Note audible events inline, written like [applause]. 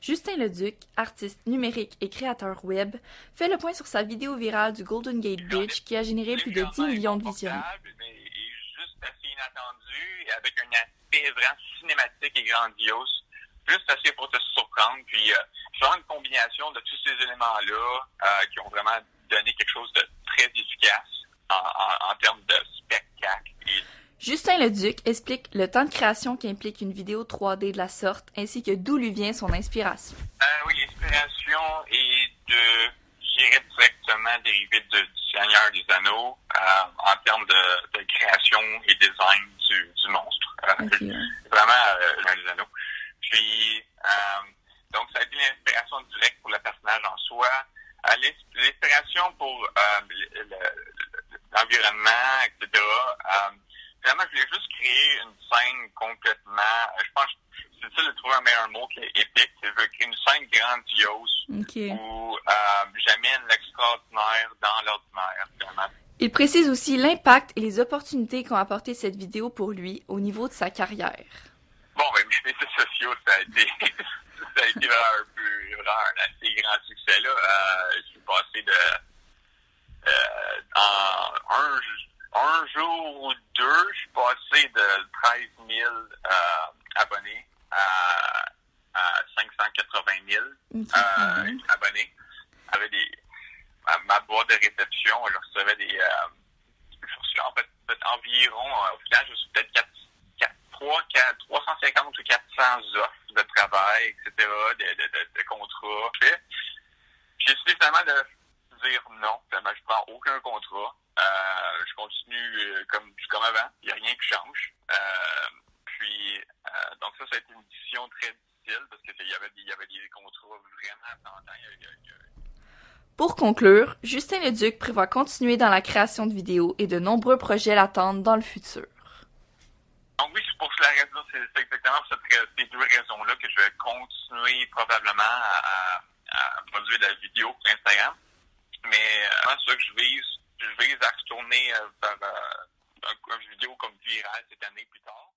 Justin Leduc, artiste numérique et créateur web, fait le point sur sa vidéo virale du Golden Gate Bridge qui a généré plus de 10 millions de visionnements. Juste assez inattendu avec un aspect vraiment cinématique et grandiose. Juste assez pour te surprendre. Puis, euh, vraiment une combinaison de tous ces éléments-là euh, qui ont vraiment donné quelque chose de très efficace en, en, termes de Justin Leduc explique le temps de création qu'implique une vidéo 3D de la sorte, ainsi que d'où lui vient son inspiration. Euh, oui, l'inspiration est de, je dirais directement dérivée de, du Seigneur des Anneaux euh, en termes de, de création et design du, du monstre. Euh, ouais. Vraiment, le Seigneur des Anneaux. Puis, donc, ça a été l'inspiration directe pour le personnage en soi. L'ins- l'inspiration pour le- le- l'environnement, etc. Finalement, je voulais juste créer une scène complètement, euh, je pense, que c'est difficile de trouver un meilleur mot que épique. Je veux créer une scène grandiose où euh, j'amène l'extraordinaire dans l'ordinaire, finalement. Il précise aussi l'impact et les opportunités qu'ont apporté cette vidéo pour lui au niveau de sa carrière. Bon, ben, mes médias sociaux, ça a été, [laughs] ça a été vraiment un peu, vraiment un assez grand succès, là. Euh, je suis passé de, euh, en un, un jour ou deux, je suis passé de 13 000 euh, abonnés à, à 580 000 Ok. euh, abonnés. Avec des, ma, ma boîte de réception, je recevais des, euh, je recevais en fait peut-être environ, euh, au final, je suis peut-être 4, 4, 3, 4, 350 ou 400 offres de travail, etc., de, de, de, de contrats. J'ai décidé finalement de dire non, finalement, je prends aucun contrat. Euh, je continue euh, comme, comme avant, il n'y a rien qui change. Euh, puis, donc ça, ça a été une décision très difficile parce qu'il y avait, y avait des contrats vraiment tendants. Il y a- il y a- il y a- Pour conclure, Justin Leduc prévoit continuer dans la création de vidéos et de nombreux projets l'attendent dans le futur. Donc oui, c'est pour la raison, c'est exactement pour cette ces deux raisons-là que je vais continuer probablement à, produire de la vidéo pour Instagram. Mais moi, ce que je vise, je vise à retourner euh, vers euh, un, une vidéo comme virale cette année plus tard.